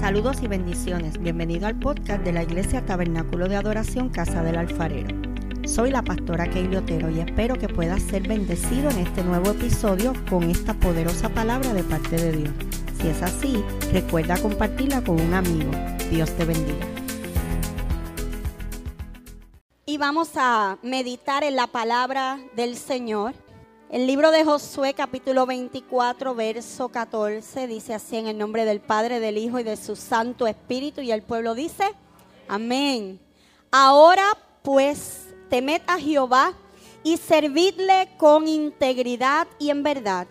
Saludos y bendiciones. Bienvenido al podcast de la Iglesia Tabernáculo de Adoración Casa del Alfarero. Soy la pastora Keili Otero y espero que puedas ser bendecido en este nuevo episodio con esta poderosa palabra de parte de Dios. Si es así, recuerda compartirla con un amigo. Dios te bendiga. Y vamos a meditar en la palabra del Señor. El libro de Josué capítulo 24, verso 14 dice así en el nombre del Padre, del Hijo y de su Santo Espíritu. Y el pueblo dice, amén. Ahora pues temed a Jehová y servidle con integridad y en verdad.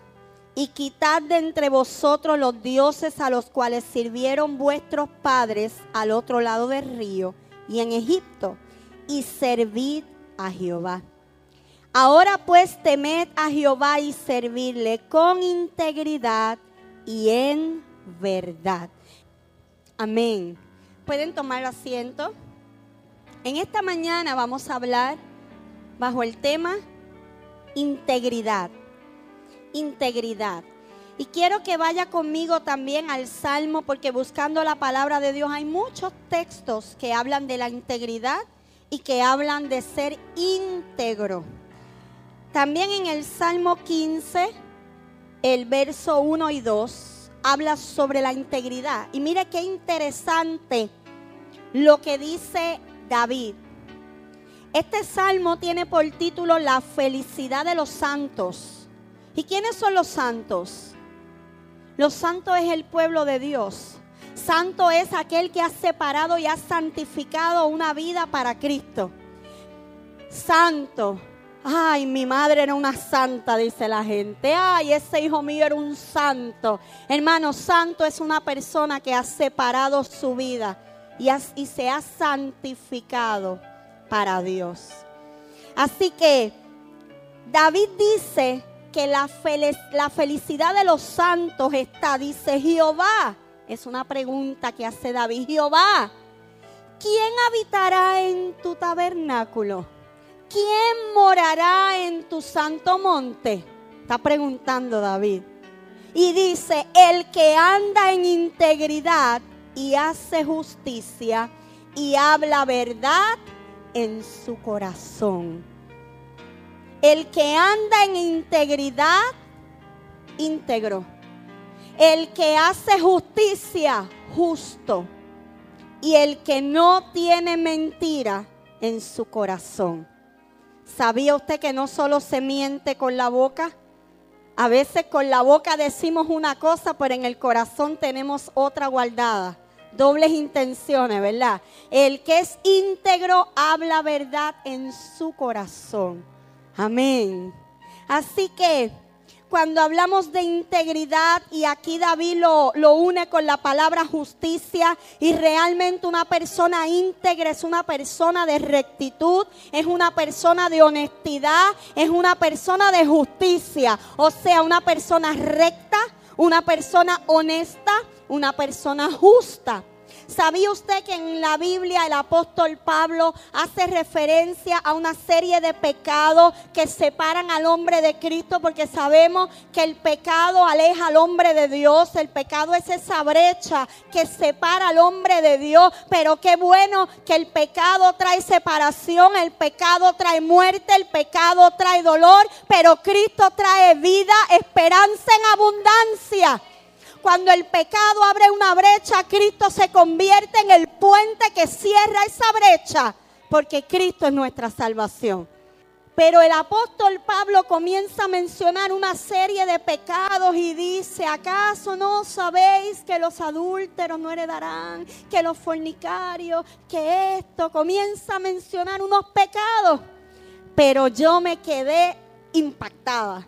Y quitad de entre vosotros los dioses a los cuales sirvieron vuestros padres al otro lado del río y en Egipto. Y servid a Jehová. Ahora pues temed a Jehová y servirle con integridad y en verdad. Amén. Pueden tomar asiento. En esta mañana vamos a hablar bajo el tema integridad. Integridad. Y quiero que vaya conmigo también al Salmo porque buscando la palabra de Dios hay muchos textos que hablan de la integridad y que hablan de ser íntegro. También en el Salmo 15, el verso 1 y 2, habla sobre la integridad. Y mire qué interesante lo que dice David. Este salmo tiene por título La felicidad de los santos. ¿Y quiénes son los santos? Los santos es el pueblo de Dios. Santo es aquel que ha separado y ha santificado una vida para Cristo. Santo Ay, mi madre era una santa, dice la gente. Ay, ese hijo mío era un santo. Hermano, santo es una persona que ha separado su vida y, se ha santificado para Dios. Así que David dice que la, la felicidad de los santos está, dice Jehová. Es una pregunta que hace David. Jehová, ¿quién habitará en tu tabernáculo? ¿Quién morará en tu santo monte? Está preguntando David. Y dice, el que anda en integridad y hace justicia y habla verdad en su corazón. El que anda en integridad, íntegro. El que hace justicia, justo. Y el que no tiene mentira en su corazón. ¿Sabía usted que no solo se miente con la boca? A veces con la boca decimos una cosa, pero en el corazón tenemos otra guardada. Dobles intenciones, ¿verdad? El que es íntegro habla verdad en su corazón. Amén. Así que cuando hablamos de integridad y aquí David lo, lo, une con la palabra justicia y realmente una persona íntegra es una persona de rectitud, es una persona de honestidad, es una persona de justicia, o sea, una persona recta, una persona honesta, una persona justa. ¿Sabía usted que en la Biblia el apóstol Pablo hace referencia a una serie de pecados que separan al hombre de Cristo? Porque sabemos que el pecado aleja al hombre de Dios. El pecado es esa brecha que separa al hombre de Dios. Pero qué bueno que el pecado trae separación, el pecado trae muerte, el pecado trae dolor. Pero Cristo trae vida, esperanza en abundancia. Cuando el pecado abre una brecha, Cristo se convierte en el puente que cierra esa brecha, porque Cristo es nuestra salvación. Pero el apóstol Pablo comienza a mencionar una serie de pecados y dice, ¿acaso no sabéis que los adúlteros no heredarán, que los fornicarios, que esto? Comienza a mencionar unos pecados. Pero yo me quedé impactada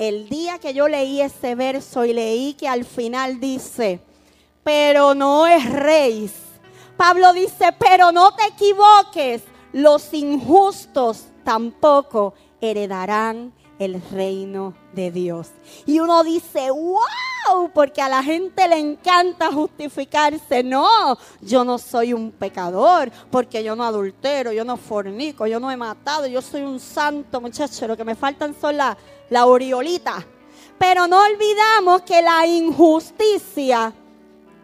el día que yo leí ese verso y leí que al final dice, pero no es rey. Pablo dice, pero no te equivoques, los injustos tampoco heredarán el reino de Dios. Y uno dice, wow, porque a la gente le encanta justificarse. No, yo no soy un pecador, porque yo no adultero, yo no fornico, yo no he matado, yo soy un santo, muchacho. Lo que me faltan son las la oriolita. Pero no olvidamos que la injusticia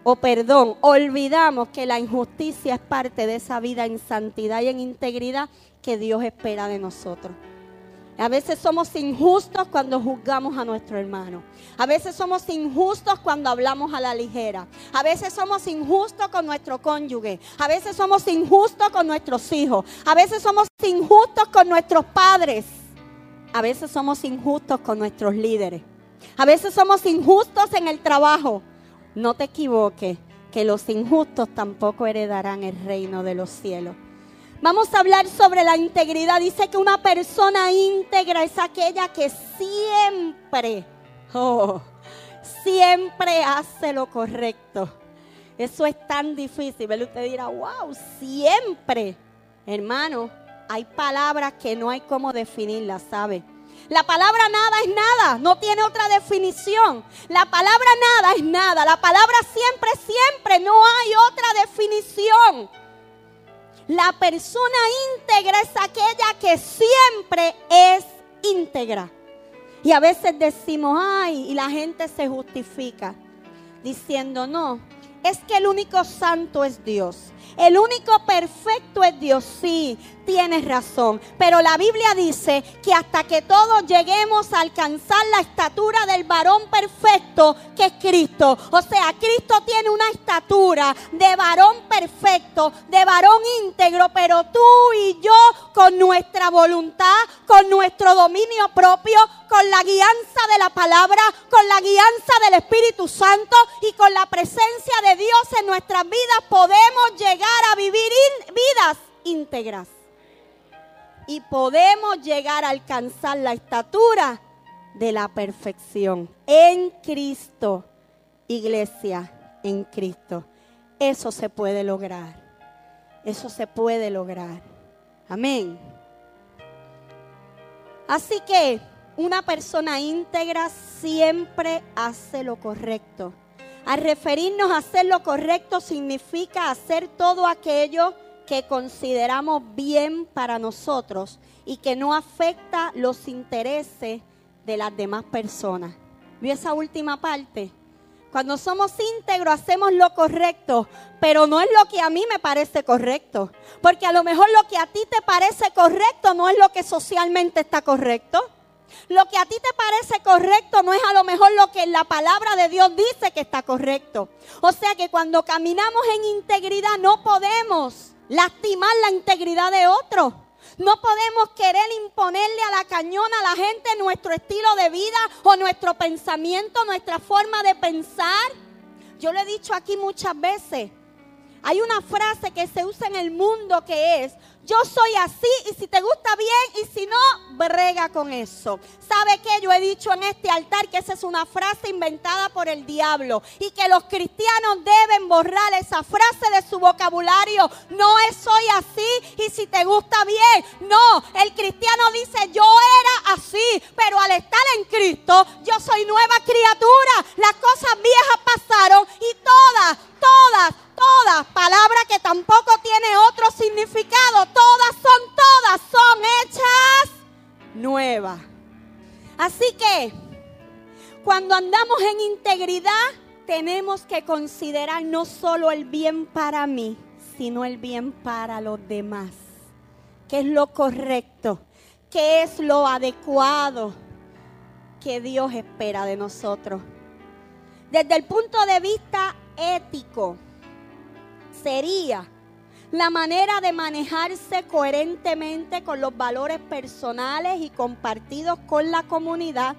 o perdón, olvidamos que la injusticia es parte de esa vida en santidad y en integridad que Dios espera de nosotros. A veces somos injustos cuando juzgamos a nuestro hermano. A veces somos injustos cuando hablamos a la ligera. A veces somos injustos con nuestro cónyuge. A veces somos injustos con nuestros hijos. A veces somos injustos con nuestros padres. A veces somos injustos con nuestros líderes. A veces somos injustos en el trabajo. No te equivoques, que los injustos tampoco heredarán el reino de los cielos. Vamos a hablar sobre la integridad. Dice que una persona íntegra es aquella que siempre, oh, siempre hace lo correcto. Eso es tan difícil. Usted dirá, wow, siempre. Hermano, hay palabras que no hay cómo definirlas, ¿sabe? La palabra nada es nada, no tiene otra definición. La palabra nada es nada. La palabra siempre, siempre, no hay otra definición. La persona íntegra es aquella que siempre es íntegra. Y a veces decimos, ay, y la gente se justifica diciendo, no, es que el único santo es Dios. El único perfecto es Dios, sí, tienes razón. Pero la Biblia dice que hasta que todos lleguemos a alcanzar la estatura del varón perfecto, que es Cristo. O sea, Cristo tiene una estatura de varón perfecto, de varón íntegro, pero tú y yo con nuestra voluntad, con nuestro dominio propio, con la guianza de la palabra, con la guianza del Espíritu Santo y con la presencia de Dios en nuestras vidas podemos llegar a vivir vidas íntegras y podemos llegar a alcanzar la estatura de la perfección en Cristo. Iglesia, en Cristo. Eso se puede lograr. Eso se puede lograr. Amén. Así que una persona íntegra siempre hace lo correcto. Al referirnos a hacer lo correcto significa hacer todo aquello que consideramos bien para nosotros y que no afecta los intereses de las demás personas. ¿Vio esa última parte? Cuando somos íntegros hacemos lo correcto, pero no es lo que a mí me parece correcto. Porque a lo mejor lo que a ti te parece correcto no es lo que socialmente está correcto. Lo que a ti te parece correcto no es a lo mejor lo que la palabra de Dios dice que está correcto. O sea que cuando caminamos en integridad no podemos lastimar la integridad de otro. No podemos querer imponerle a la cañona a la gente nuestro estilo de vida o nuestro pensamiento, nuestra forma de pensar. Yo lo he dicho aquí muchas veces. Hay una frase que se usa en el mundo que es, yo soy así y si te gusta bien y si no, brega con eso. ¿Sabe qué? Yo he dicho en este altar que esa es una frase inventada por el diablo y que los cristianos deben borrar esa frase de su vocabulario. No es soy así y si te gusta bien. No, el cristiano dice yo era así, pero al estar en Cristo yo soy nueva criatura. Las cosas viejas pasaron y todas, todas, todas, palabra que tampoco tiene otro significado, todas son todas, son hechas nuevas. Así que cuando andamos en integridad, tenemos que considerar no solo el bien para mí, sino el bien para los demás. ¿Qué es lo correcto? ¿Qué es lo adecuado que Dios espera de nosotros? Desde el punto de vista ético, sería la manera de manejarse coherentemente con los valores personales y compartidos con la comunidad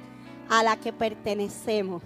a la que pertenecemos.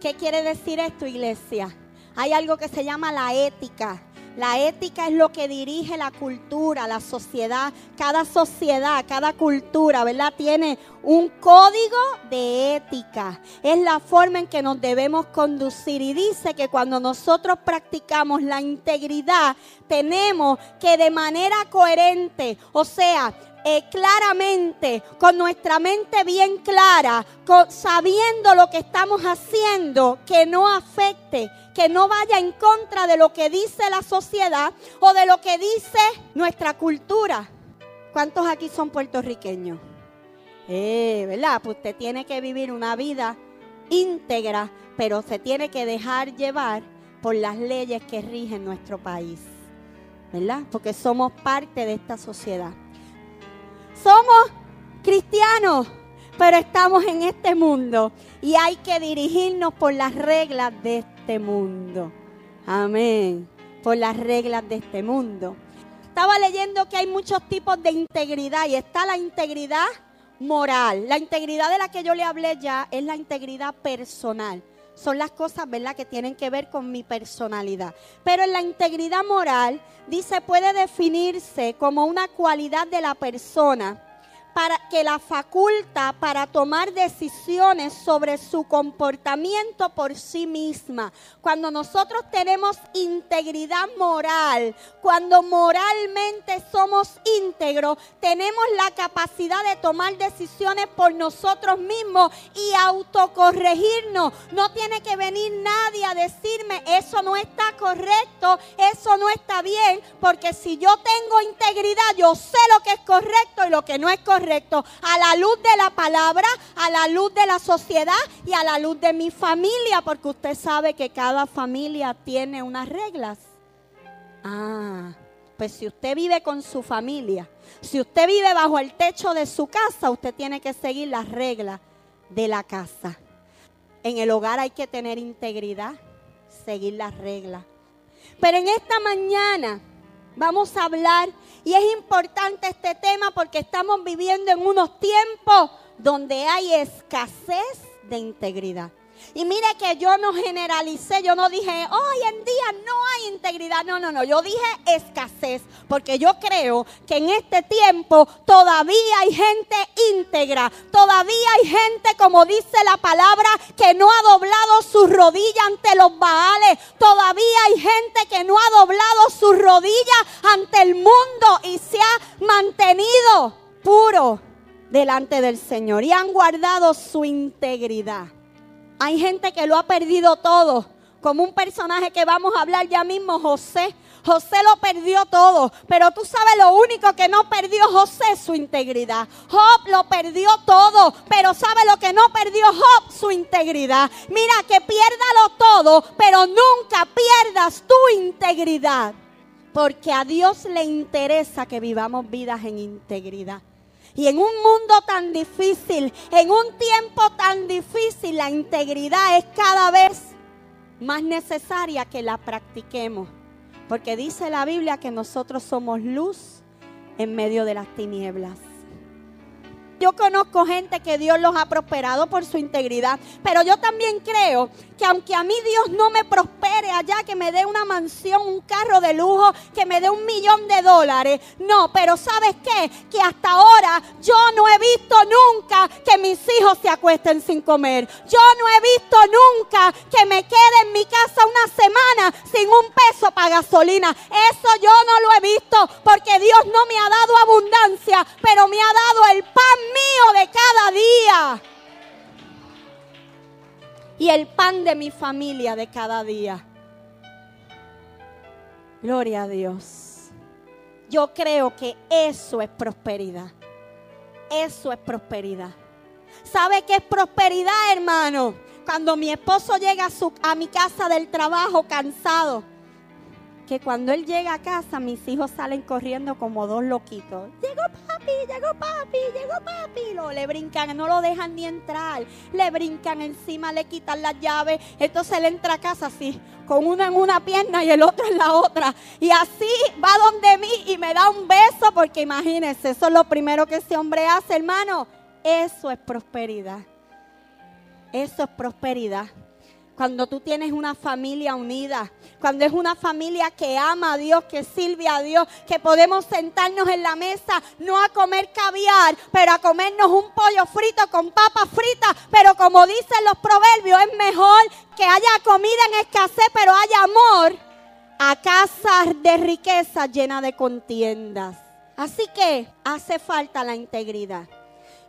¿Qué quiere decir esto, iglesia? Hay algo que se llama la ética. La ética es lo que dirige la cultura, la sociedad. Cada sociedad, cada cultura, ¿verdad? Tiene un código de ética. Es la forma en que nos debemos conducir. Y dice que cuando nosotros practicamos la integridad, tenemos que de manera coherente, o sea, eh, claramente, con nuestra mente bien clara, sabiendo lo que estamos haciendo, que no afecte, que no vaya en contra de lo que dice la sociedad o de lo que dice nuestra cultura. ¿Cuántos aquí son puertorriqueños? Eh, ¿verdad? Pues usted tiene que vivir una vida íntegra, pero se tiene que dejar llevar por las leyes que rigen nuestro país. ¿Verdad? Porque somos parte de esta sociedad. Somos cristianos, pero estamos en este mundo y hay que dirigirnos por las reglas de este mundo. Amén. Por las reglas de este mundo. Estaba leyendo que hay muchos tipos de integridad y está la integridad moral. La integridad de la que yo le hablé ya es la integridad personal. Son las cosas, ¿verdad?, que tienen que ver con mi personalidad. Pero en la integridad moral, dice, puede definirse como una cualidad de la persona para que la faculta para tomar decisiones sobre su comportamiento por sí misma. Cuando nosotros tenemos integridad moral, cuando moralmente somos íntegros, tenemos la capacidad de tomar decisiones por nosotros mismos y autocorregirnos. No tiene que venir nadie a decirme, eso no está correcto, eso no está bien, porque si yo tengo integridad, yo sé lo que es correcto y lo que no es correcto a la luz de la palabra, a la luz de la sociedad y a la luz de mi familia, porque usted sabe que cada familia tiene unas reglas. Ah, pues si usted vive con su familia, si usted vive bajo el techo de su casa, usted tiene que seguir las reglas de la casa. En el hogar hay que tener integridad, seguir las reglas. Pero en esta mañana vamos a hablar y es importante este tema porque estamos viviendo en unos tiempos donde hay escasez de integridad. Y mire que yo no generalicé, yo no dije, hoy en día no hay integridad. No, no, no, yo dije escasez, porque yo creo que en este tiempo todavía hay gente íntegra, todavía hay gente, como dice la palabra, que no ha doblado su rodilla ante los baales, todavía hay gente que no ha doblado su rodilla ante el mundo y se ha mantenido puro delante del Señor y han guardado su integridad. Hay gente que lo ha perdido todo, como un personaje que vamos a hablar ya mismo, José. José lo perdió todo, pero tú sabes lo único que no perdió José, su integridad. Job lo perdió todo, pero ¿sabe lo que no perdió Job? Su integridad. Mira, que piérdalo todo, pero nunca pierdas tu integridad, porque a Dios le interesa que vivamos vidas en integridad. Y en un mundo tan difícil, en un tiempo tan difícil, la integridad es cada vez más necesaria que la practiquemos. Porque dice la Biblia que nosotros somos luz en medio de las tinieblas. Yo conozco gente que Dios los ha prosperado por su integridad, pero yo también creo que aunque a mí Dios no me prospere allá, que me dé una mansión, un carro de lujo, que me dé un millón de dólares, no, pero ¿sabes qué? Que hasta ahora yo no he visto nunca que mis hijos se acuesten sin comer. Yo no he visto nunca que me quede en mi casa una semana sin un peso para gasolina. Eso yo no lo he visto porque Dios no me ha dado abundancia, pero me ha dado el pan mío de cada día. Y el pan de mi familia de cada día. Gloria a Dios. Yo creo que eso es prosperidad. Eso es prosperidad. ¿Sabe qué es prosperidad, hermano? Cuando mi esposo llega a, su, a mi casa del trabajo cansado que cuando él llega a casa, mis hijos salen corriendo como dos loquitos. Llegó papi, llegó papi, llegó papi. Lo, le brincan, no lo dejan ni entrar. Le brincan encima, le quitan las llaves. Entonces él entra a casa así, con uno en una pierna y el otro en la otra. Y así va donde mí y me da un beso, porque imagínense, eso es lo primero que ese hombre hace, hermano. Eso es prosperidad. Eso es prosperidad cuando tú tienes una familia unida, cuando es una familia que ama a Dios, que sirve a Dios, que podemos sentarnos en la mesa, no a comer caviar, pero a comernos un pollo frito con papas fritas, pero como dicen los proverbios, es mejor que haya comida en escasez, pero haya amor, a casas de riqueza llena de contiendas. Así que hace falta la integridad.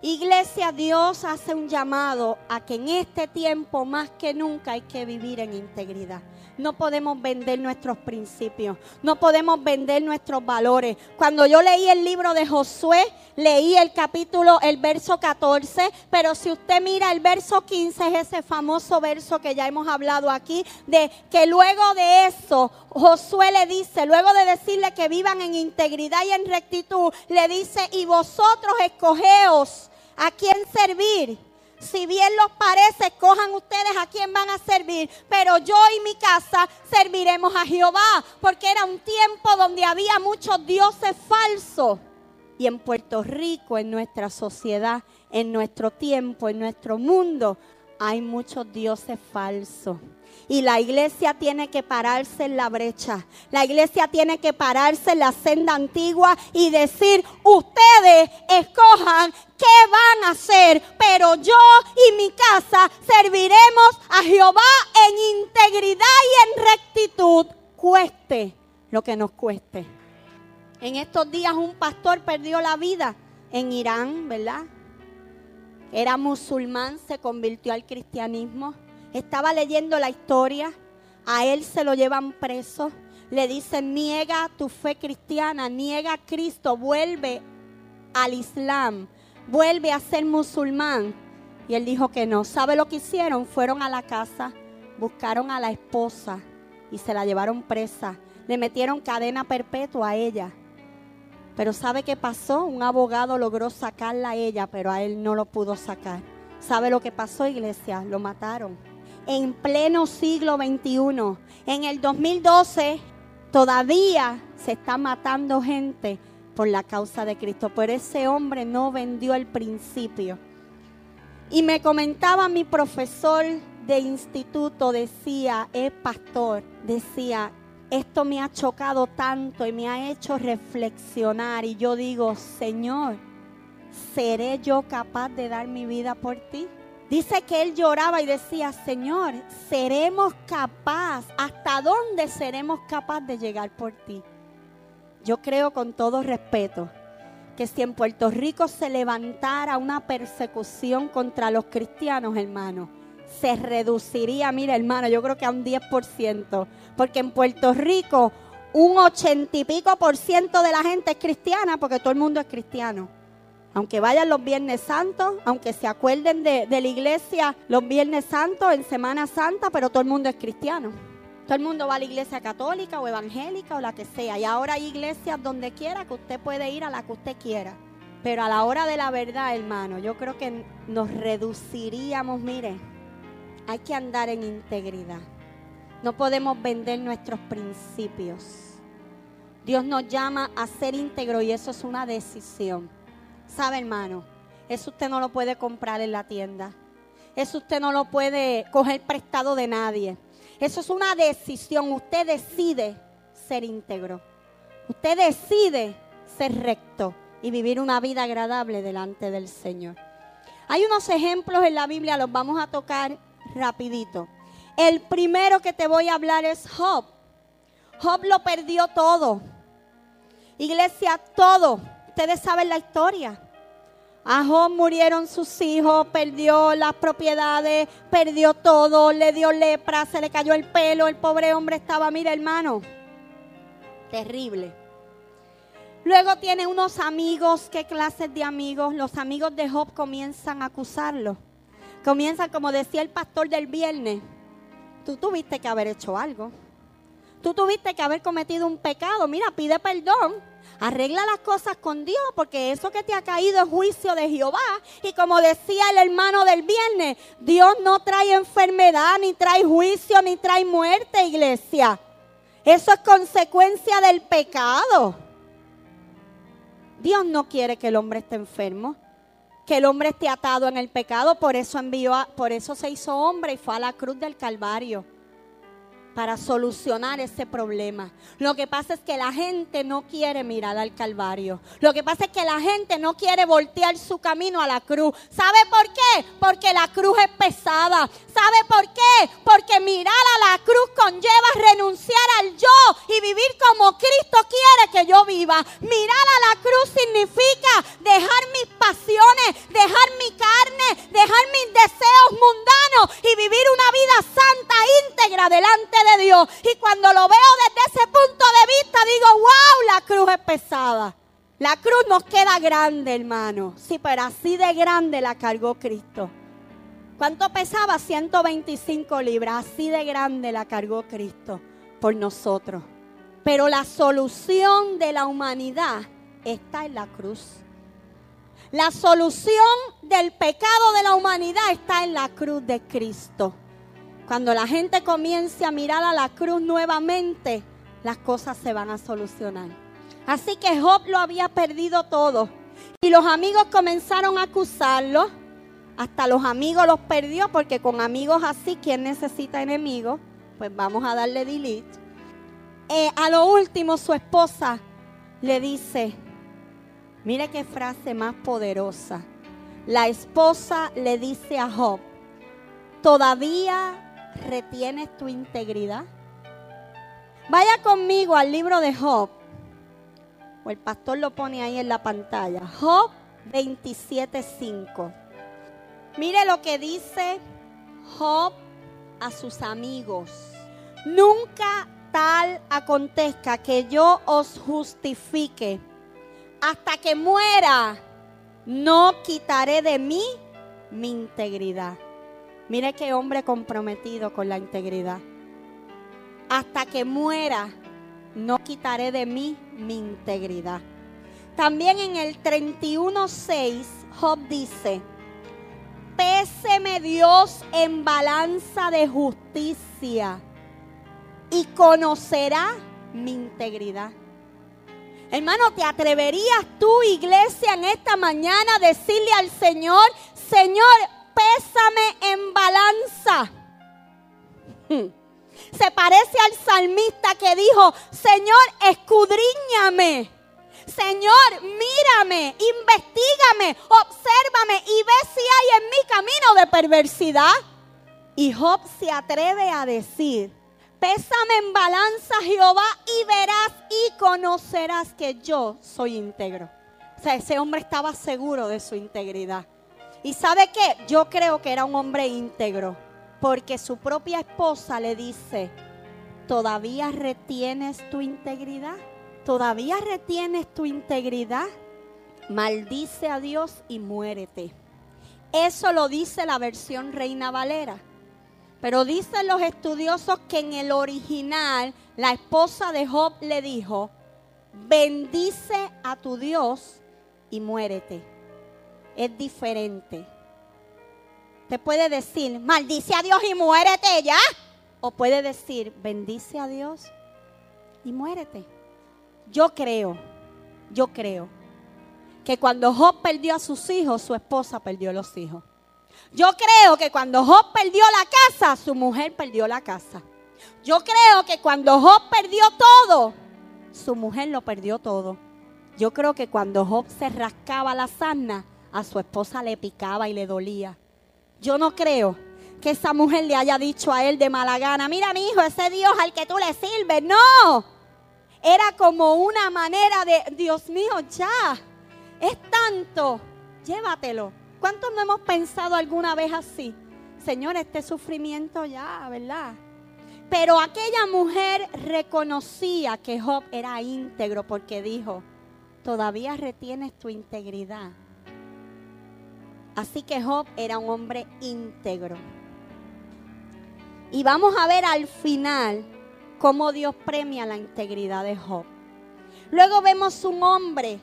Iglesia, Dios hace un llamado a que en este tiempo más que nunca hay que vivir en integridad. No podemos vender nuestros principios, no podemos vender nuestros valores. Cuando yo leí el libro de Josué, leí el capítulo, el verso 14, pero si usted mira el verso 15, es ese famoso verso que ya hemos hablado aquí, de que luego de eso, Josué le dice, luego de decirle que vivan en integridad y en rectitud, le dice, y vosotros escogeos a quién servir si bien los parece, cojan ustedes a quién van a servir, pero yo y mi casa serviremos a Jehová, porque era un tiempo donde había muchos dioses falsos. Y en Puerto Rico, en nuestra sociedad, en nuestro tiempo, en nuestro mundo, hay muchos dioses falsos. Y la iglesia tiene que pararse en la brecha. La iglesia tiene que pararse en la senda antigua y decir, ustedes escojan qué van a hacer, pero yo y mi casa serviremos a Jehová en integridad y en rectitud, cueste lo que nos cueste. En estos días un pastor perdió la vida en Irán, ¿verdad? Era musulmán, se convirtió al cristianismo estaba leyendo la historia, a él se lo llevan preso, le dicen, niega tu fe cristiana, niega a Cristo, vuelve al Islam, vuelve a ser musulmán. Y él dijo que no. ¿Sabe lo que hicieron? Fueron a la casa, buscaron a la esposa y se la llevaron presa. Le metieron cadena perpetua a ella. Pero ¿sabe qué pasó? Un abogado logró sacarla a ella, pero a él no lo pudo sacar. ¿Sabe lo que pasó, iglesia? Lo mataron en pleno siglo XXI. En el 2012 todavía se está matando gente por la causa de Cristo, pero ese hombre no vendió el principio. Y me comentaba mi profesor de instituto, decía, es pastor, decía, esto me ha chocado tanto y me ha hecho reflexionar. Y yo digo, Señor, ¿seré yo capaz de dar mi vida por ti? Dice que él lloraba y decía, Señor, seremos capaz, ¿hasta dónde seremos capaz de llegar por ti? Yo creo con todo respeto que si en Puerto Rico se levantara una persecución contra los cristianos, hermano, se reduciría, mira hermano, yo creo que a un 10%, porque en Puerto Rico un ochenta y pico por ciento de la gente es cristiana, porque todo el mundo es cristiano. Aunque vayan los Viernes Santos, aunque se acuerden de, la iglesia los Viernes Santos en Semana Santa, pero todo el mundo es cristiano. Todo el mundo va a la iglesia católica o evangélica o la que sea. Y ahora hay iglesias donde quiera que usted puede ir a la que usted quiera. Pero a la hora de la verdad, hermano, yo creo que nos reduciríamos, mire, hay que andar en integridad. No podemos vender nuestros principios. Dios nos llama a ser íntegro y eso es una decisión. Sabe, hermano, eso usted no lo puede comprar en la tienda. Eso usted no lo puede coger prestado de nadie. Eso es una decisión. Usted decide ser íntegro. Usted decide ser recto y vivir una vida agradable delante del Señor. Hay unos ejemplos en la Biblia, los vamos a tocar rapidito. El primero que te voy a hablar es Job. Job lo perdió todo. Iglesia, todo ustedes saben la historia. A Job murieron sus hijos, perdió las propiedades, perdió todo, le dio lepra, se le cayó el pelo, el pobre hombre estaba, mira hermano, terrible. Luego tiene unos amigos, ¿qué clases de amigos? Los amigos de Job comienzan a acusarlo. Comienzan, como decía el pastor del viernes, tú tuviste que haber hecho algo. Tú tuviste que haber cometido un pecado. Mira, pide perdón Arregla las cosas con Dios porque eso que te ha caído es juicio de Jehová. Y como decía el hermano del viernes, Dios no trae enfermedad, ni trae juicio, ni trae muerte, iglesia. Eso es consecuencia del pecado. Dios no quiere que el hombre esté enfermo, que el hombre esté atado en el pecado, por eso envió, por eso se hizo hombre y fue a la cruz del Calvario para solucionar ese problema. Lo que pasa es que la gente no quiere mirar al Calvario. Lo que pasa es que la gente no quiere voltear su camino a la cruz. ¿Sabe por qué? Porque la cruz es pesada. ¿Sabe por qué? Porque mirar a la cruz conlleva renunciar al yo y vivir como Cristo quiere que yo viva. Mirar a la cruz significa dejar mis pasiones, dejar mi carne, dejar mis deseos mundanos y vivir una vida santa, íntegra delante de Dios. Y cuando lo veo desde ese punto de vista, digo, wow, la cruz es pesada. La cruz nos queda grande, hermano. Sí, pero así de grande la cargó Cristo. ¿Cuánto pesaba? 125 libras. Así de grande la cargó Cristo por nosotros. Pero la solución de la humanidad está en la cruz. La solución del pecado de la humanidad está en la cruz de Cristo. Cuando la gente comience a mirar a la cruz nuevamente, las cosas se van a solucionar. Así que Job lo había perdido todo. Y los amigos comenzaron a acusarlo. Hasta los amigos los perdió porque con amigos así, ¿quién necesita enemigos? Pues vamos a darle delete. Eh, a lo último su esposa le dice, mire qué frase más poderosa. La esposa le dice a Job, ¿todavía retienes tu integridad? Vaya conmigo al libro de Job, o el pastor lo pone ahí en la pantalla. Job 27.5. Mire lo que dice Job a sus amigos. Nunca tal acontezca que yo os justifique. Hasta que muera, no quitaré de mí mi integridad. Mire qué hombre comprometido con la integridad. Hasta que muera, no quitaré de mí mi integridad. También en el 31.6, Job dice, péseme Dios en balanza de justicia y conocerá mi integridad. Hermano, ¿te atreverías tú, iglesia, en esta mañana a decirle al Señor, Señor, pésame en balanza? Se parece al salmista que dijo, Señor, escudriñame. Señor, mírame, investigame, obsérvame y ve si hay en mi camino de perversidad. Y Job se atreve a decir, Pésame en balanza, Jehová, y verás y conocerás que yo soy íntegro. O sea, ese hombre estaba seguro de su integridad. ¿Y sabe qué? Yo creo que era un hombre íntegro, porque su propia esposa le dice, ¿todavía retienes tu integridad? ¿Todavía retienes tu integridad? Maldice a Dios y muérete. Eso lo dice la versión Reina Valera. Pero dicen los estudiosos que en el original la esposa de Job le dijo, bendice a tu Dios y muérete. Es diferente. Te puede decir, maldice a Dios y muérete ya. O puede decir, bendice a Dios y muérete. Yo creo, yo creo que cuando Job perdió a sus hijos, su esposa perdió los hijos. Yo creo que cuando Job perdió la casa, su mujer perdió la casa. Yo creo que cuando Job perdió todo, su mujer lo perdió todo. Yo creo que cuando Job se rascaba la sana, a su esposa le picaba y le dolía. Yo no creo que esa mujer le haya dicho a él de mala gana, mira mi hijo, ese Dios al que tú le sirves. No, era como una manera de, Dios mío, ya, es tanto, llévatelo. ¿Cuántos no hemos pensado alguna vez así? Señor, este sufrimiento ya, ¿verdad? Pero aquella mujer reconocía que Job era íntegro porque dijo, todavía retienes tu integridad. Así que Job era un hombre íntegro. Y vamos a ver al final cómo Dios premia la integridad de Job. Luego vemos un hombre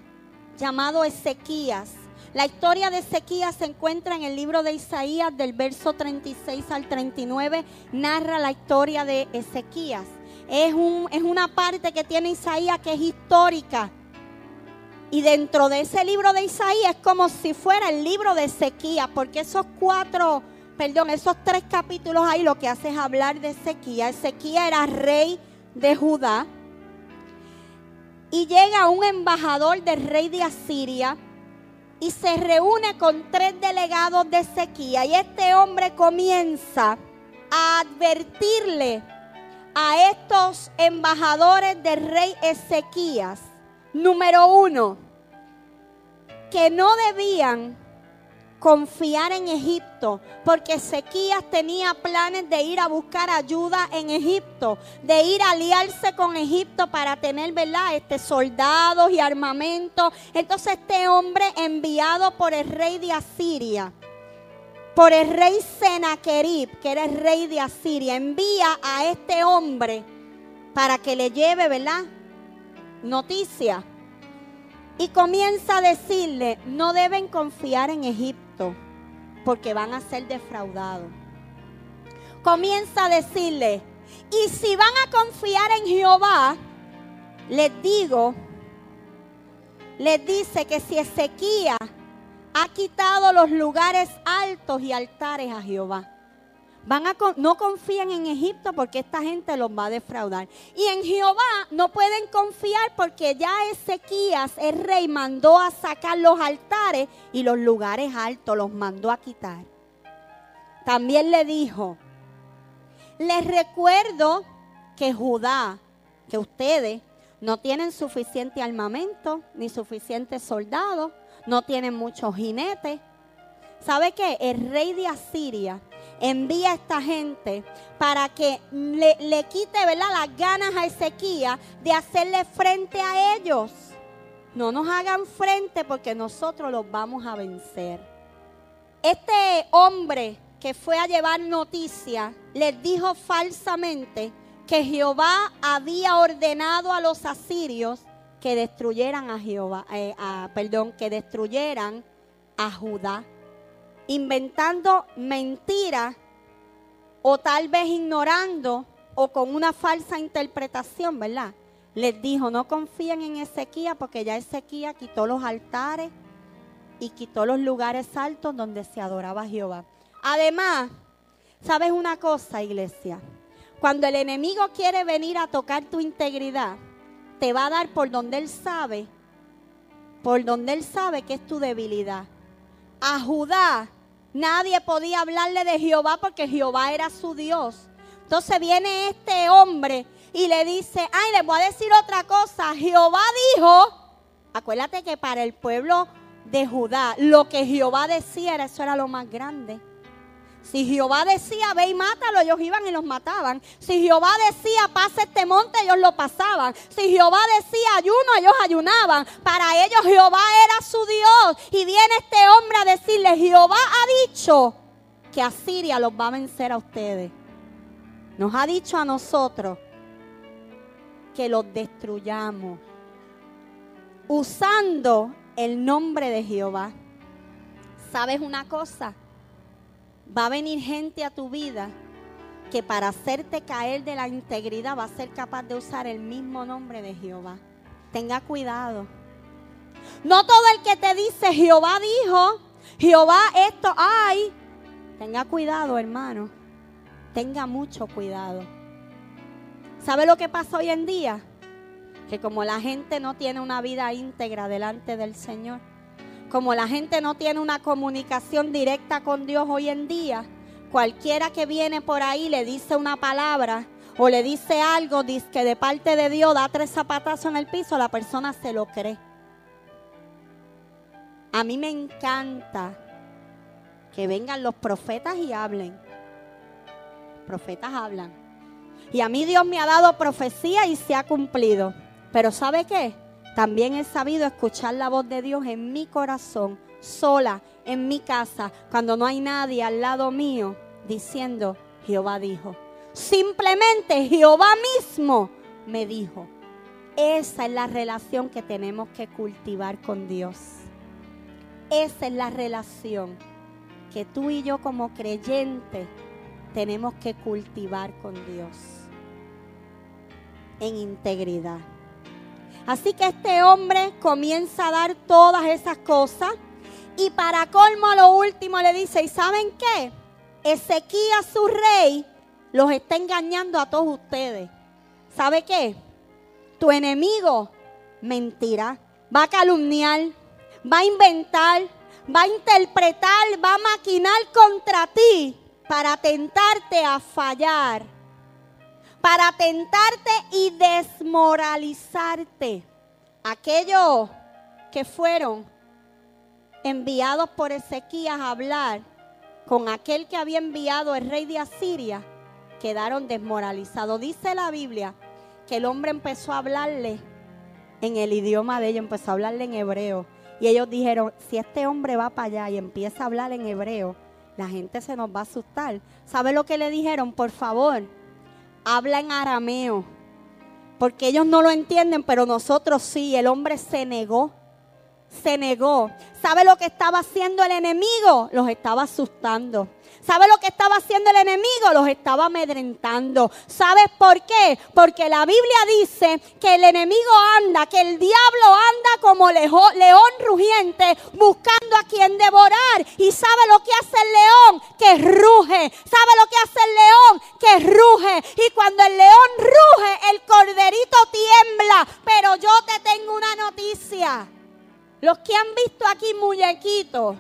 llamado Ezequías la historia de Ezequías se encuentra en el libro de Isaías del verso 36 al 39. Narra la historia de Ezequías. Es, un, es una parte que tiene Isaías que es histórica. Y dentro de ese libro de Isaías es como si fuera el libro de Ezequías, porque esos cuatro, perdón, esos tres capítulos ahí lo que hace es hablar de Ezequías. Ezequías era rey de Judá. Y llega un embajador del rey de Asiria y se reúne con tres delegados de sequía y este hombre comienza a advertirle a estos embajadores del rey Ezequías, número uno, que no debían confiar en Egipto, porque Ezequías tenía planes de ir a buscar ayuda en Egipto, de ir a aliarse con Egipto para tener, ¿verdad? Este soldados y armamento. Entonces este hombre enviado por el rey de Asiria, por el rey Senaquerib, que era el rey de Asiria, envía a este hombre para que le lleve, ¿verdad? Noticia. Y comienza a decirle, no deben confiar en Egipto porque van a ser defraudados. Comienza a decirle, y si van a confiar en Jehová, les digo, les dice que si Ezequías ha quitado los lugares altos y altares a Jehová, Van a, no confían en Egipto porque esta gente los va a defraudar. Y en Jehová no pueden confiar porque ya Ezequías, el rey, mandó a sacar los altares y los lugares altos los mandó a quitar. También le dijo, les recuerdo que Judá, que ustedes no tienen suficiente armamento ni suficientes soldados, no tienen muchos jinetes. ¿Sabe qué? El rey de Asiria envía a esta gente para que le, quite ¿verdad? las ganas a Ezequías de hacerle frente a ellos. No nos hagan frente porque nosotros los vamos a vencer. Este hombre que fue a llevar noticia les dijo falsamente que Jehová había ordenado a los asirios que destruyeran a Jehová, eh, perdón, que destruyeran a Judá inventando mentiras o tal vez ignorando o con una falsa interpretación, ¿verdad? Les dijo, no confíen en Ezequiel porque ya Ezequiel quitó los altares y quitó los lugares altos donde se adoraba a Jehová. Además, ¿sabes una cosa, iglesia? Cuando el enemigo quiere venir a tocar tu integridad, te va a dar por donde él sabe, por donde él sabe que es tu debilidad. A Judá Nadie podía hablarle de Jehová porque Jehová era su Dios. Entonces viene este hombre y le dice, ay, les voy a decir otra cosa. Jehová dijo, acuérdate que para el pueblo de Judá, lo que Jehová decía, eso era lo más grande. Si Jehová decía, ve y mátalo, ellos iban y los mataban. Si Jehová decía, pasa este monte, ellos lo pasaban. Si Jehová decía ayuno, ellos ayunaban. Para ellos Jehová era su Dios. Y viene este hombre a decirle, Jehová ha dicho que Asiria los va a vencer a ustedes. Nos ha dicho a nosotros que los destruyamos usando el nombre de Jehová. ¿Sabes una cosa? Va a venir gente a tu vida que para hacerte caer de la integridad va a ser capaz de usar el mismo nombre de Jehová. Tenga cuidado. No todo el que te dice Jehová dijo, Jehová esto hay. Tenga cuidado, hermano. Tenga mucho cuidado. ¿Sabe lo que pasa hoy en día? Que como la gente no tiene una vida íntegra delante del Señor, como la gente no tiene una comunicación directa con Dios hoy en día, cualquiera que viene por ahí le dice una palabra o le dice algo, dice que de parte de Dios da tres zapatazos en el piso, la persona se lo cree. A mí me encanta que vengan los profetas y hablen. Profetas hablan. Y a mí Dios me ha dado profecía y se ha cumplido. Pero ¿sabe qué? También he sabido escuchar la voz de Dios en mi corazón, sola, en mi casa, cuando no hay nadie al lado mío, diciendo, Jehová dijo. Simplemente Jehová mismo me dijo. Esa es la relación que tenemos que cultivar con Dios. Esa es la relación que tú y yo como creyentes tenemos que cultivar con Dios en integridad. Así que este hombre comienza a dar todas esas cosas. Y para colmo a lo último le dice, ¿y saben qué? Ezequías su rey los está engañando a todos ustedes. ¿Sabe qué? Tu enemigo mentirá, va a calumniar, va a inventar, va a interpretar, va a maquinar contra ti para tentarte a fallar para tentarte y desmoralizarte. Aquellos que fueron enviados por Ezequías a hablar con aquel que había enviado el rey de Asiria, quedaron desmoralizados. Dice la Biblia que el hombre empezó a hablarle en el idioma de ellos, empezó a hablarle en hebreo. Y ellos dijeron, si este hombre va para allá y empieza a hablar en hebreo, la gente se nos va a asustar. ¿Sabe lo que le dijeron? Por favor, habla en arameo. Porque ellos no lo entienden, pero nosotros sí. El hombre se negó. Se negó. ¿Sabe lo que estaba haciendo el enemigo? Los estaba asustando. ¿Sabe lo que estaba haciendo el enemigo? Los estaba amedrentando. ¿Sabes por qué? Porque la Biblia dice que el enemigo anda, que el diablo anda como león rugiente buscando a quien devorar. ¿Y sabe lo que hace el león? Que ruge. ¿Sabe lo que hace el león? Que ruge. Y cuando el león ruge, el corderito tiembla. Pero yo te tengo una noticia. Los que han visto aquí muñequitos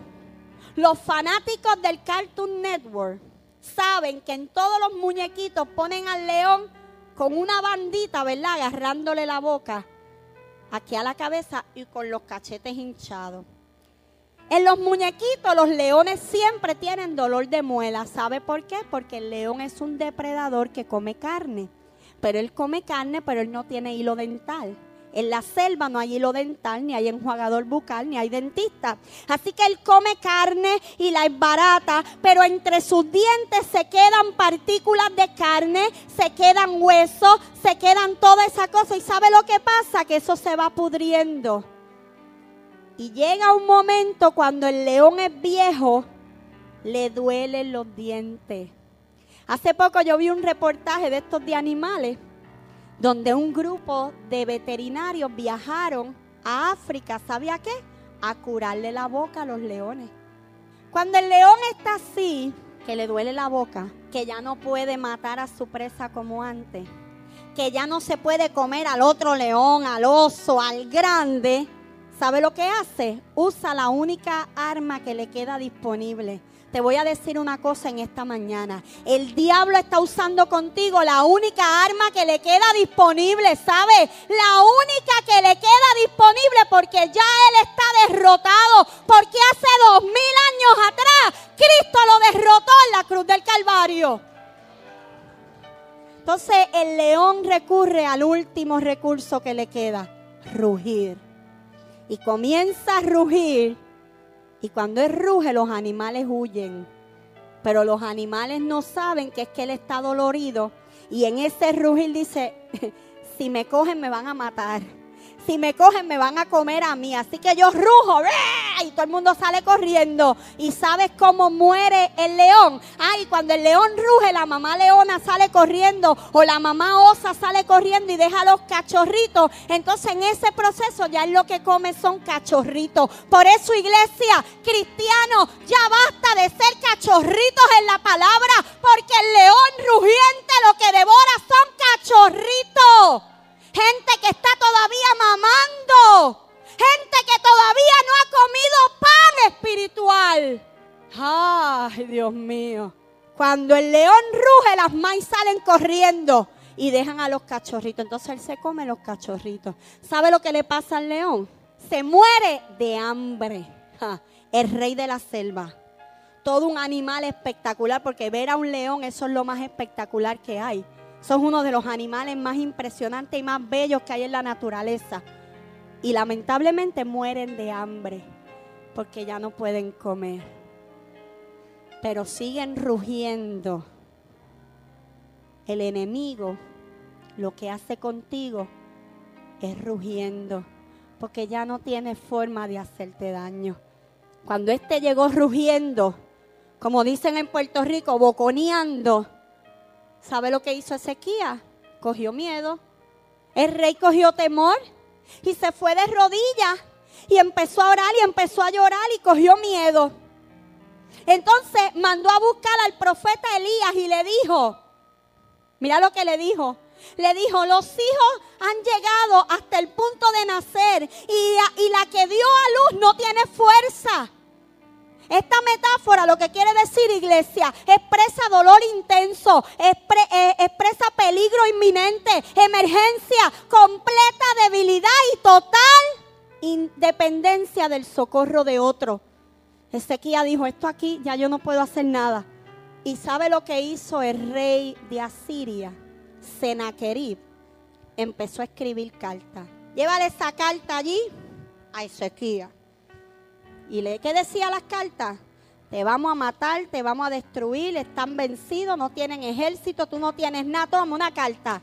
los fanáticos del Cartoon Network saben que en todos los muñequitos ponen al león con una bandita, ¿verdad? Agarrándole la boca aquí a la cabeza y con los cachetes hinchados. En los muñequitos los leones siempre tienen dolor de muela. ¿Sabe por qué? Porque el león es un depredador que come carne. Pero él come carne, pero él no tiene hilo dental. En la selva no hay hilo dental, ni hay enjuagador bucal, ni hay dentista. Así que él come carne y la es barata, pero entre sus dientes se quedan partículas de carne, se quedan huesos, se quedan toda esa cosa. ¿Y sabe lo que pasa? Que eso se va pudriendo. Y llega un momento cuando el león es viejo, le duelen los dientes. Hace poco yo vi un reportaje de estos de animales donde un grupo de veterinarios viajaron a África, ¿sabía qué? A curarle la boca a los leones. Cuando el león está así, que le duele la boca, que ya no puede matar a su presa como antes, que ya no se puede comer al otro león, al oso, al grande, ¿sabe lo que hace? Usa la única arma que le queda disponible, te voy a decir una cosa en esta mañana. El diablo está usando contigo la única arma que le queda disponible, ¿sabes? La única que le queda disponible porque ya él está derrotado. Porque hace dos mil años atrás Cristo lo derrotó en la cruz del Calvario. Entonces el león recurre al último recurso que le queda, rugir. Y comienza a rugir y cuando él ruge, los animales huyen. Pero los animales no saben que es que él está dolorido. Y en ese rugir dice, si me cogen me van a matar si me cogen me van a comer a mí. Así que yo rujo y todo el mundo sale corriendo. ¿Y sabes cómo muere el león? Ay, cuando el león ruge, la mamá leona sale corriendo o la mamá osa sale corriendo y deja los cachorritos. Entonces en ese proceso ya lo que come son cachorritos. Por eso iglesia, cristiano, ya basta de ser cachorritos en la palabra, porque el león rugiente lo que devora Cuando el león ruge, las maíz salen corriendo y dejan a los cachorritos. Entonces él se come los cachorritos. ¿Sabe lo que le pasa al león? Se muere de hambre. el rey de la selva. Todo un animal espectacular, porque ver a un león, eso es lo más espectacular que hay. Son uno de los animales más impresionantes y más bellos que hay en la naturaleza. Y lamentablemente mueren de hambre porque ya no pueden comer. Pero siguen rugiendo. El enemigo lo que hace contigo es rugiendo porque ya no tiene forma de hacerte daño. Cuando este llegó rugiendo, como dicen en Puerto Rico, boconeando, ¿Sabe lo que hizo Ezequiel? Cogió miedo. El rey cogió temor y se fue de rodillas y empezó a orar y empezó a llorar y cogió miedo. Entonces mandó a buscar al profeta Elías y le dijo, mira lo que le dijo, le dijo, los hijos han llegado hasta el punto de nacer y, la que dio a luz no tiene fuerza. Esta metáfora lo que quiere decir, iglesia, expresa dolor intenso, eh, expresa peligro inminente, emergencia, completa debilidad y total independencia del socorro de otro. Ezequiel dijo, esto aquí ya yo no puedo hacer nada. ¿Y sabe lo que hizo el rey de Asiria? Senaquerib empezó a escribir cartas. Llévale esa carta allí a Ezequiel. ¿Y le qué decía las cartas? Te vamos a matar, te vamos a destruir, están vencidos, no tienen ejército, tú no tienes nada, toma una carta.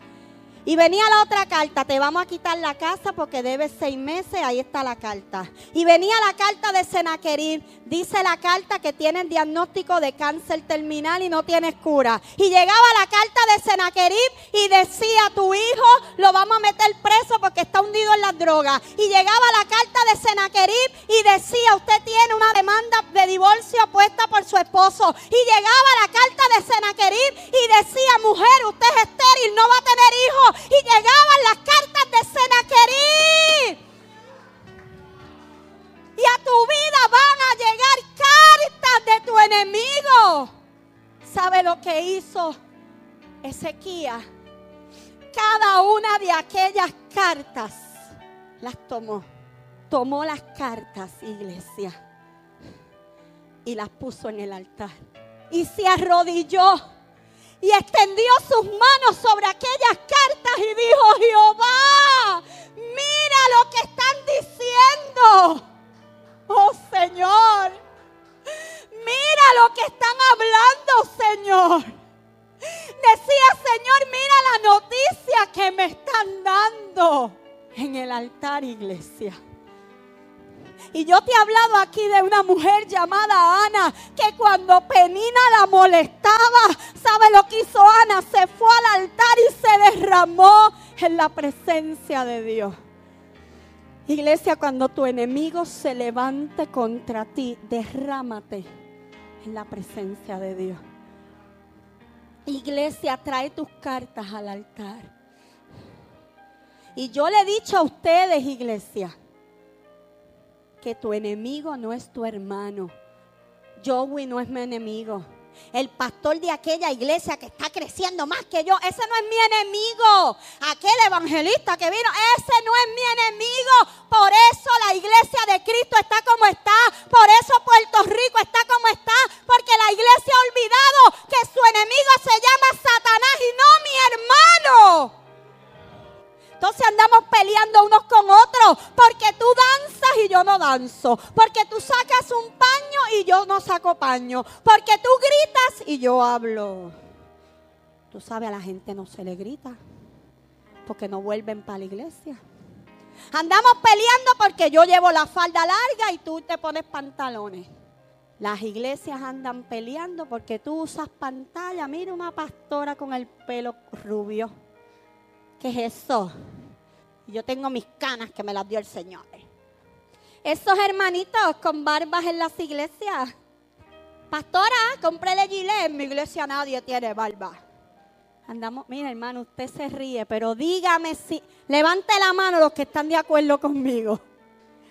Y venía la otra carta, te vamos a quitar la casa porque debes seis meses, ahí está la carta. Y venía la carta de Senaquerib, dice la carta que tienen diagnóstico de cáncer terminal y no tienes cura. Y llegaba la carta de Senaquerib y decía, tu hijo lo vamos a meter preso porque está hundido en las drogas. Y llegaba la carta de Senaquerib y decía, usted tiene una demanda de divorcio puesta por su esposo. Y llegaba la carta de Senaquerib y decía, mujer, usted es estéril, no va a tener hijos y llegaban las cartas de Senaquerí. Y a tu vida van a llegar cartas de tu enemigo. ¿Sabe lo que hizo Ezequiel? Cada una de aquellas cartas las tomó. Tomó las cartas, iglesia, y las puso en el altar. Y se arrodilló y extendió sus manos sobre aquellas cartas y dijo, Jehová, mira lo que están diciendo. Oh Señor, mira lo que están hablando, Señor. Decía, Señor, mira la noticia que me están dando en el altar, iglesia. Y yo te he hablado aquí de una mujer llamada Ana, que cuando Penina la molestaba, ¿sabe lo que hizo Ana? Se fue al altar y se derramó en la presencia de Dios. Iglesia, cuando tu enemigo se levante contra ti, derrámate en la presencia de Dios. Iglesia, trae tus cartas al altar. Y yo le he dicho a ustedes, iglesia, que tu enemigo no es tu hermano. Joey no es mi enemigo. El pastor de aquella iglesia que está creciendo más que yo, ese no es mi enemigo. Aquel evangelista que vino, ese no es mi enemigo. Por eso la iglesia de Cristo está como está. Por eso Puerto Rico está como está. Porque la iglesia ha olvidado que su enemigo se llama Satanás y no mi hermano. Entonces andamos peleando unos con otros porque tú danzas y yo no danzo. Porque tú sacas un paño y yo no saco paño. Porque tú gritas y yo hablo. Tú sabes, a la gente no se le grita porque no vuelven para la iglesia. Andamos peleando porque yo llevo la falda larga y tú te pones pantalones. Las iglesias andan peleando porque tú usas pantalla. Mira una pastora con el pelo rubio. ¿Qué es eso? Yo tengo mis canas que me las dio el Señor. Esos hermanitos con barbas en las iglesias. Pastora, cómprele gilet. En mi iglesia nadie tiene barba. Andamos, mira hermano, usted se ríe, pero dígame si, levante la mano los que están de acuerdo conmigo.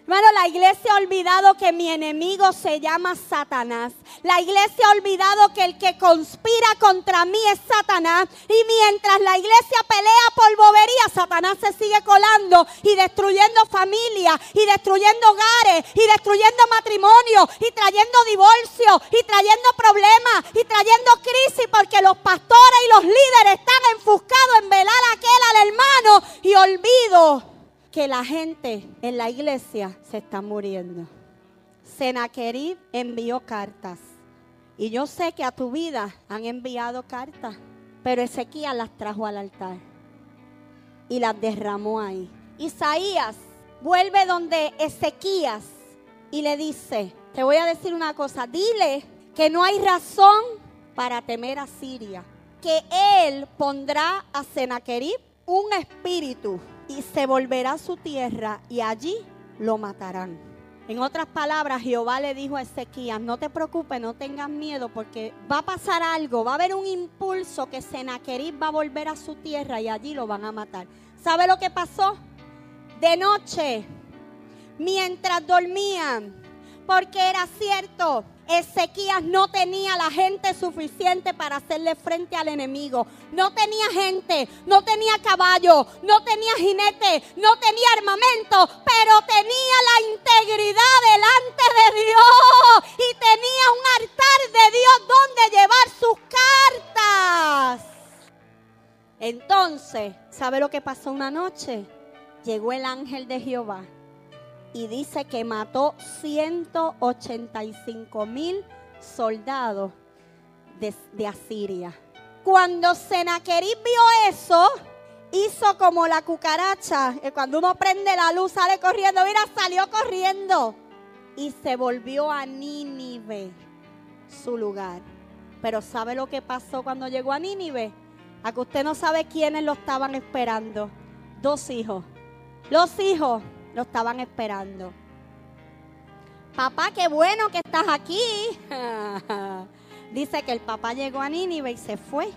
Hermano, la iglesia ha olvidado que mi enemigo se llama Satanás. La iglesia ha olvidado que el que conspira contra mí es Satanás. Y mientras la iglesia pelea por bobería, Satanás se sigue colando y destruyendo familias, y destruyendo hogares, y destruyendo matrimonios, y trayendo divorcio, y trayendo problemas, y trayendo crisis, porque los pastores y los líderes están enfuscados en velar a aquel al hermano y olvido que la gente en la iglesia se está muriendo. Senaquerib envió cartas. Y yo sé que a tu vida han enviado cartas. Pero Ezequiel las trajo al altar. Y las derramó ahí. Isaías vuelve donde Ezequías y le dice, te voy a decir una cosa, dile que no hay razón para temer a Siria, que él pondrá a Senaquerib un espíritu y se volverá a su tierra y allí lo matarán. En otras palabras, Jehová le dijo a Ezequías, no te preocupes, no tengas miedo, porque va a pasar algo, va a haber un impulso que Senaquerib va a volver a su tierra y allí lo van a matar. ¿Sabe lo que pasó? De noche, mientras dormían, porque era cierto, Ezequías no tenía la gente suficiente para hacerle frente al enemigo. No tenía gente, no tenía caballo, no tenía jinete, no tenía armamento, pero tenía la integridad delante de Dios y tenía un altar de Dios donde llevar sus cartas. Entonces, ¿sabe lo que pasó una noche? Llegó el ángel de Jehová y dice que mató 185 mil soldados de, Asiria. Cuando Senaquerib vio eso, hizo como la cucaracha, que cuando uno prende la luz sale corriendo, mira, salió corriendo y se volvió a Nínive, su lugar. Pero ¿sabe lo que pasó cuando llegó a Nínive? A que usted no sabe quiénes lo estaban esperando. Dos hijos. Los hijos lo estaban esperando. Papá, qué bueno que estás aquí. Dice que el papá llegó a Nínive y se fue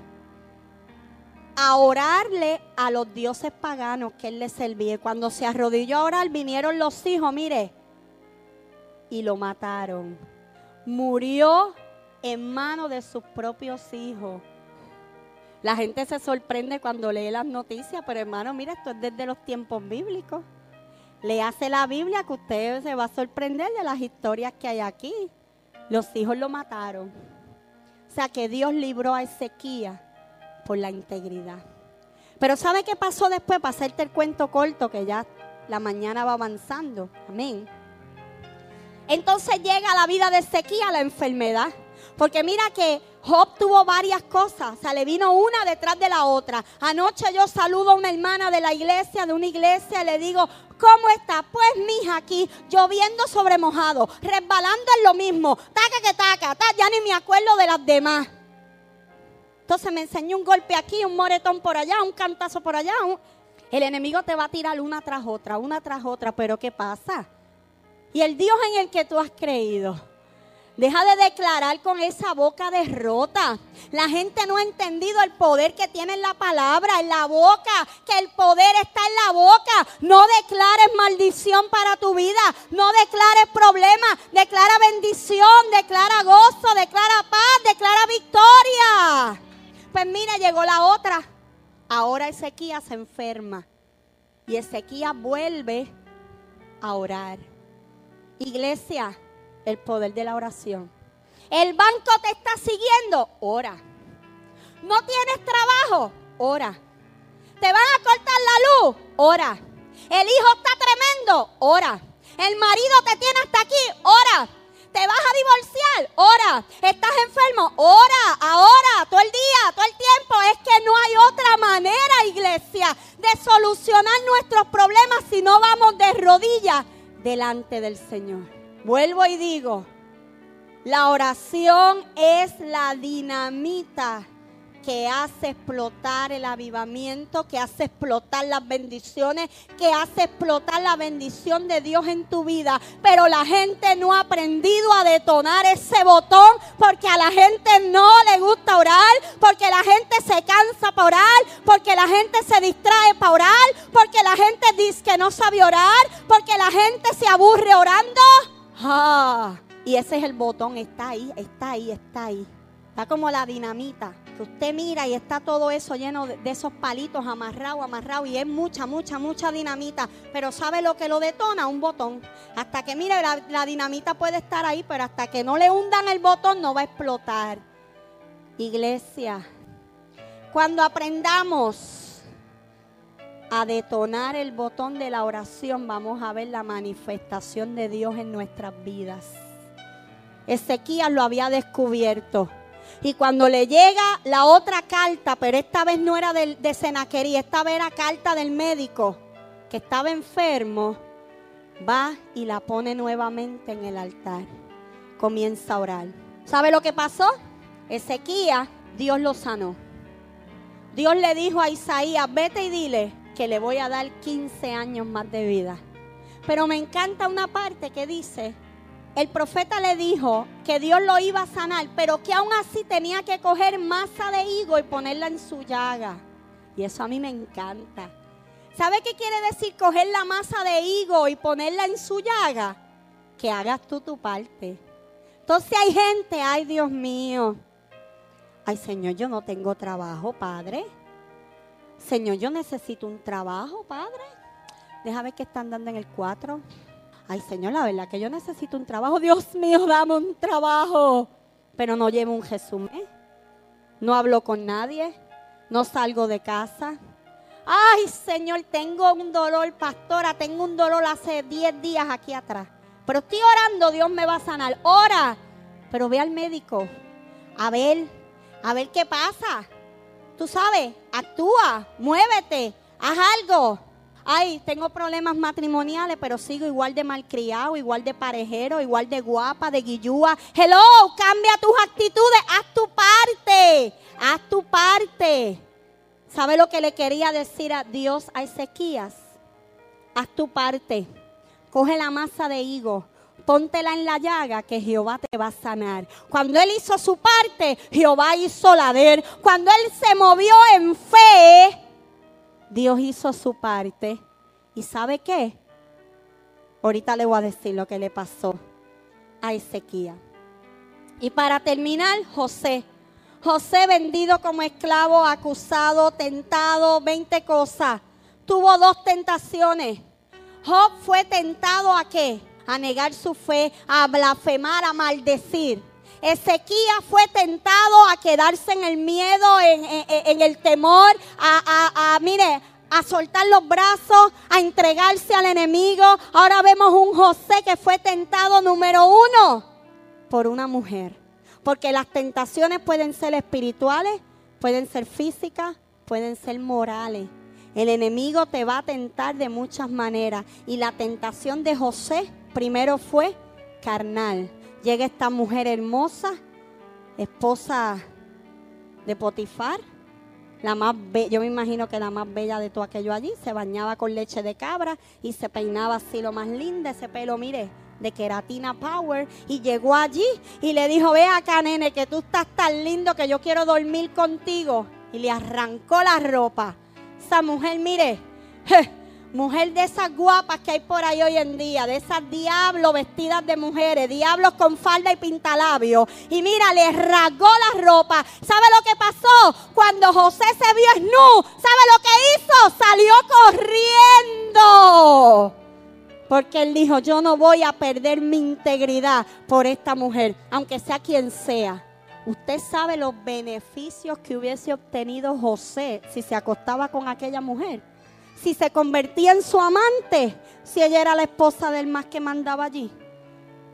a orarle a los dioses paganos que él le servía. cuando se arrodilló a orar, vinieron los hijos, mire, y lo mataron. Murió en manos de sus propios hijos. La gente se sorprende cuando lee las noticias, pero hermano, mire, esto es desde los tiempos bíblicos. Le hace la Biblia que usted se va a sorprender de las historias que hay aquí. Los hijos lo mataron. O sea que Dios libró a Ezequiel por la integridad. Pero ¿sabe qué pasó después? Para hacerte el cuento corto, que ya la mañana va avanzando. Amén. Entonces llega a la vida de Ezequiel la enfermedad. Porque mira que Job tuvo varias cosas, o sea, le vino una detrás de la otra. Anoche yo saludo a una hermana de la iglesia, de una iglesia, y le digo, ¿cómo está? Pues mija, aquí lloviendo sobre mojado, resbalando en lo mismo, taca que taca, ya ni me acuerdo de las demás. Entonces me enseñó un golpe aquí, un moretón por allá, un cantazo por allá. El enemigo te va a tirar una tras otra, una tras otra, pero ¿qué pasa? Y el Dios en el que tú has creído Deja de declarar con esa boca derrota. La gente no ha entendido el poder que tiene en la palabra, en la boca, que el poder está en la boca. No declares maldición para tu vida, no declares problemas, declara bendición, declara gozo, declara paz, declara victoria. Pues mira, llegó la otra. Ahora Ezequías se enferma y Ezequías vuelve a orar. Iglesia, el poder de la oración. El banco te está siguiendo, ora. No tienes trabajo, ora. Te van a cortar la luz, ora. El hijo está tremendo, ora. El marido te tiene hasta aquí, ora. Te vas a divorciar, ora. Estás enfermo, ora, ahora, todo el día, todo el tiempo. Es que no hay otra manera, iglesia, de solucionar nuestros problemas si no vamos de rodillas delante del Señor. Vuelvo y digo, la oración es la dinamita que hace explotar el avivamiento, que hace explotar las bendiciones, que hace explotar la bendición de Dios en tu vida. Pero la gente no ha aprendido a detonar ese botón porque a la gente no le gusta orar, porque la gente se cansa para orar, porque la gente se distrae para orar, porque la gente dice que no sabe orar, porque la gente se aburre orando. Ah, y ese es el botón, está ahí, está ahí, está ahí. Está como la dinamita, que usted mira y está todo eso lleno de, esos palitos amarrados, amarrados, y es mucha, mucha, mucha dinamita. Pero ¿sabe lo que lo detona? Un botón. Hasta que, mire, la, la dinamita puede estar ahí, pero hasta que no le hundan el botón no va a explotar. Iglesia, cuando aprendamos a detonar el botón de la oración, vamos a ver la manifestación de Dios en nuestras vidas. Ezequías lo había descubierto. Y cuando le llega la otra carta, pero esta vez no era de, de esta vez era carta del médico que estaba enfermo, va y la pone nuevamente en el altar. Comienza a orar. ¿Sabe lo que pasó? Ezequías, Dios lo sanó. Dios le dijo a Isaías, vete y dile que le voy a dar 15 años más de vida. Pero me encanta una parte que dice, el profeta le dijo que Dios lo iba a sanar, pero que aún así tenía que coger masa de higo y ponerla en su llaga. Y eso a mí me encanta. ¿Sabe qué quiere decir coger la masa de higo y ponerla en su llaga? Que hagas tú tu parte. Entonces hay gente, ay Dios mío. Ay Señor, yo no tengo trabajo, Padre. Señor, yo necesito un trabajo, Padre. Déjame ver qué están dando en el 4. Ay Señor, la verdad que yo necesito un trabajo. Dios mío, dame un trabajo. Pero no llevo un resumen. No hablo con nadie. No salgo de casa. Ay Señor, tengo un dolor, pastora. Tengo un dolor hace 10 días aquí atrás. Pero estoy orando, Dios me va a sanar. Ora, pero ve al médico. A ver, a ver qué pasa. Tú sabes, actúa, muévete, haz algo. Ay, tengo problemas matrimoniales, pero sigo igual de malcriado, igual de parejero, igual de guapa, de guillúa. Hello, cambia tus actitudes, haz tu parte, haz tu parte. ¿Sabe lo que le quería decir a Dios a Ezequías? Haz tu parte coge la masa de higo, póntela en la llaga que Jehová te va a sanar. Cuando él hizo su parte, Jehová hizo la de él. Cuando él se movió en fe, Dios hizo su parte. ¿Y sabe qué? Ahorita le voy a decir lo que le pasó a Ezequiel. Y para terminar, José. José vendido como esclavo, acusado, tentado, 20 cosas. Tuvo dos tentaciones. Job fue tentado a qué? A negar su fe, a blasfemar, a maldecir. Ezequías fue tentado a quedarse en el miedo, en, el temor, a, mire, a soltar los brazos, a entregarse al enemigo. Ahora vemos un José que fue tentado número uno por una mujer. Porque las tentaciones pueden ser espirituales, pueden ser físicas, pueden ser morales. El enemigo te va a tentar de muchas maneras. Y la tentación de José primero fue carnal. Llega esta mujer hermosa, esposa de Potifar, la más yo me imagino que la más bella de todo aquello allí, se bañaba con leche de cabra y se peinaba así lo más lindo, ese pelo, mire, de queratina power y llegó allí y le dijo, ve acá nene, que tú estás tan lindo que yo quiero dormir contigo. Y le arrancó la ropa esa mujer, mire, mujer de esas guapas que hay por ahí hoy en día, de esas diablos vestidas de mujeres, diablos con falda y pintalabio. Y mira, le rasgó la ropa. ¿Sabe lo que pasó? Cuando José se vio nu, ¿sabe lo que hizo? Salió corriendo. Porque él dijo, yo no voy a perder mi integridad por esta mujer, aunque sea quien sea. Usted sabe los beneficios que hubiese obtenido José si se acostaba con aquella mujer. Si se convertía en su amante, si ella era la esposa del más que mandaba allí.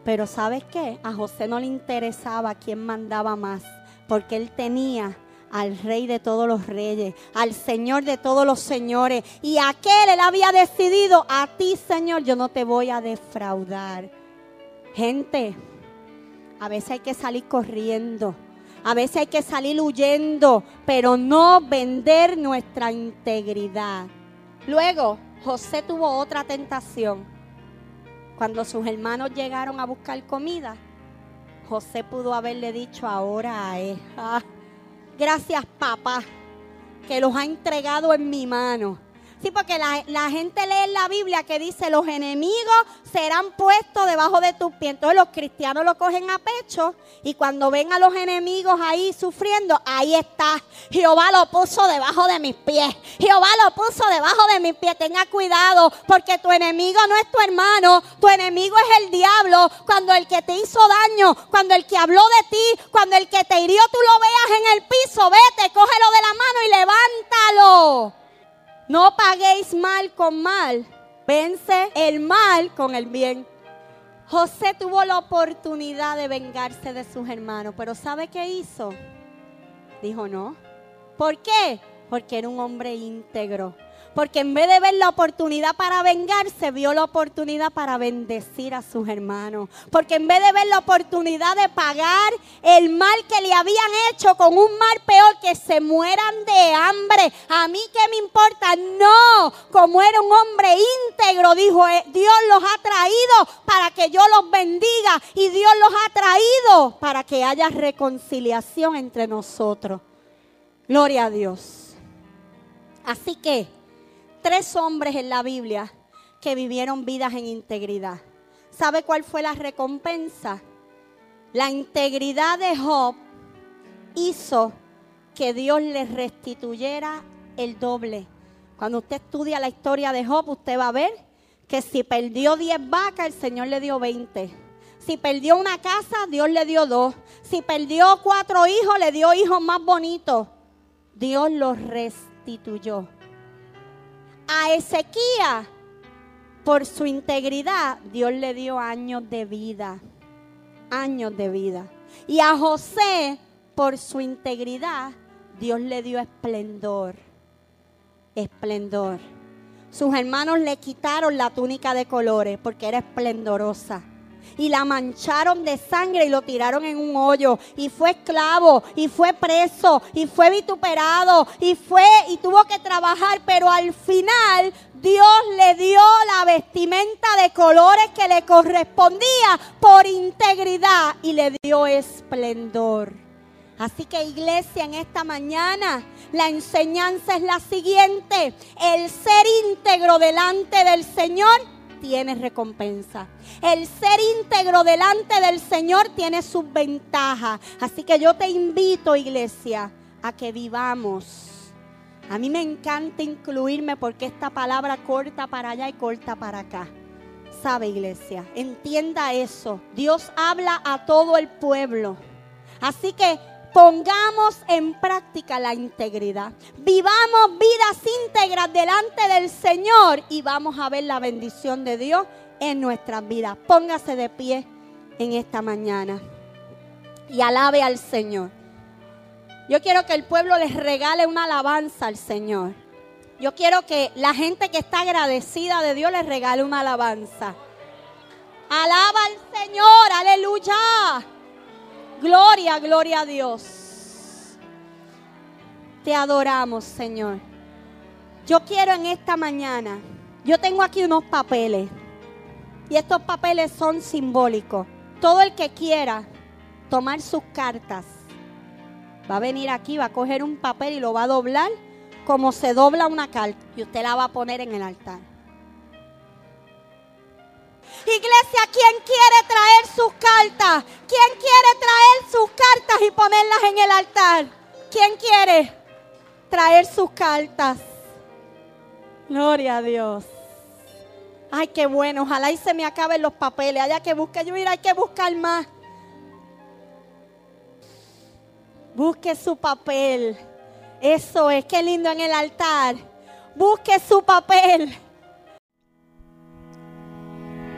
Pero ¿sabes qué? A José no le interesaba quién mandaba más, porque él tenía al rey de todos los reyes, al Señor de todos los señores. Y aquel él había decidido, a ti Señor, yo no te voy a defraudar. Gente, a veces hay que salir corriendo. A veces hay que salir huyendo, pero no vender nuestra integridad. Luego, José tuvo otra tentación. Cuando sus hermanos llegaron a buscar comida, José pudo haberle dicho ahora a él, ah, gracias papá, que los ha entregado en mi mano. Sí, porque la, gente lee en la Biblia que dice los enemigos serán puestos debajo de tus pies. Entonces los cristianos lo cogen a pecho y cuando ven a los enemigos ahí sufriendo, ahí está. Jehová lo puso debajo de mis pies. Jehová lo puso debajo de mis pies. Tenga cuidado porque tu enemigo no es tu hermano. Tu enemigo es el diablo. Cuando el que te hizo daño, cuando el que habló de ti, cuando el que te hirió tú lo veas en el piso, vete, cógelo de la mano y levántalo. No paguéis mal con mal. Vence el mal con el bien. José tuvo la oportunidad de vengarse de sus hermanos, pero ¿sabe qué hizo? Dijo no. ¿Por qué? Porque era un hombre íntegro. Porque en vez de ver la oportunidad para vengarse, vio la oportunidad para bendecir a sus hermanos. Porque en vez de ver la oportunidad de pagar el mal que le habían hecho con un mal peor, que se mueran de hambre. A mí qué me importa. No, como era un hombre íntegro, dijo, eh, Dios los ha traído para que yo los bendiga. Y Dios los ha traído para que haya reconciliación entre nosotros. Gloria a Dios. Así que tres hombres en la Biblia que vivieron vidas en integridad. ¿Sabe cuál fue la recompensa? La integridad de Job hizo que Dios le restituyera el doble. Cuando usted estudia la historia de Job, usted va a ver que si perdió 10 vacas, el Señor le dio 20. Si perdió una casa, Dios le dio dos. Si perdió cuatro hijos, le dio hijos más bonitos. Dios los restituyó. A Ezequiel, por su integridad, Dios le dio años de vida. Años de vida. Y a José, por su integridad, Dios le dio esplendor. Esplendor. Sus hermanos le quitaron la túnica de colores porque era esplendorosa. Y la mancharon de sangre y lo tiraron en un hoyo. Y fue esclavo, y fue preso, y fue vituperado, y fue y tuvo que trabajar. Pero al final Dios le dio la vestimenta de colores que le correspondía por integridad y le dio esplendor. Así que iglesia, en esta mañana la enseñanza es la siguiente. El ser íntegro delante del Señor tiene recompensa. El ser íntegro delante del Señor tiene sus ventajas. Así que yo te invito, iglesia, a que vivamos. A mí me encanta incluirme porque esta palabra corta para allá y corta para acá. ¿Sabe, iglesia? Entienda eso. Dios habla a todo el pueblo. Así que Pongamos en práctica la integridad. Vivamos vidas íntegras delante del Señor y vamos a ver la bendición de Dios en nuestras vidas. Póngase de pie en esta mañana y alabe al Señor. Yo quiero que el pueblo les regale una alabanza al Señor. Yo quiero que la gente que está agradecida de Dios les regale una alabanza. Alaba al Señor, aleluya. Gloria, gloria a Dios. Te adoramos, Señor. Yo quiero en esta mañana, yo tengo aquí unos papeles y estos papeles son simbólicos. Todo el que quiera tomar sus cartas va a venir aquí, va a coger un papel y lo va a doblar como se dobla una carta y usted la va a poner en el altar. Iglesia, ¿quién quiere traer sus cartas? ¿Quién quiere traer sus cartas y ponerlas en el altar? ¿Quién quiere traer sus cartas? Gloria a Dios. Ay, qué bueno. Ojalá y se me acaben los papeles. Haya que buscar. Yo mira, hay que buscar más. Busque su papel. Eso es. Qué lindo en el altar. Busque su papel.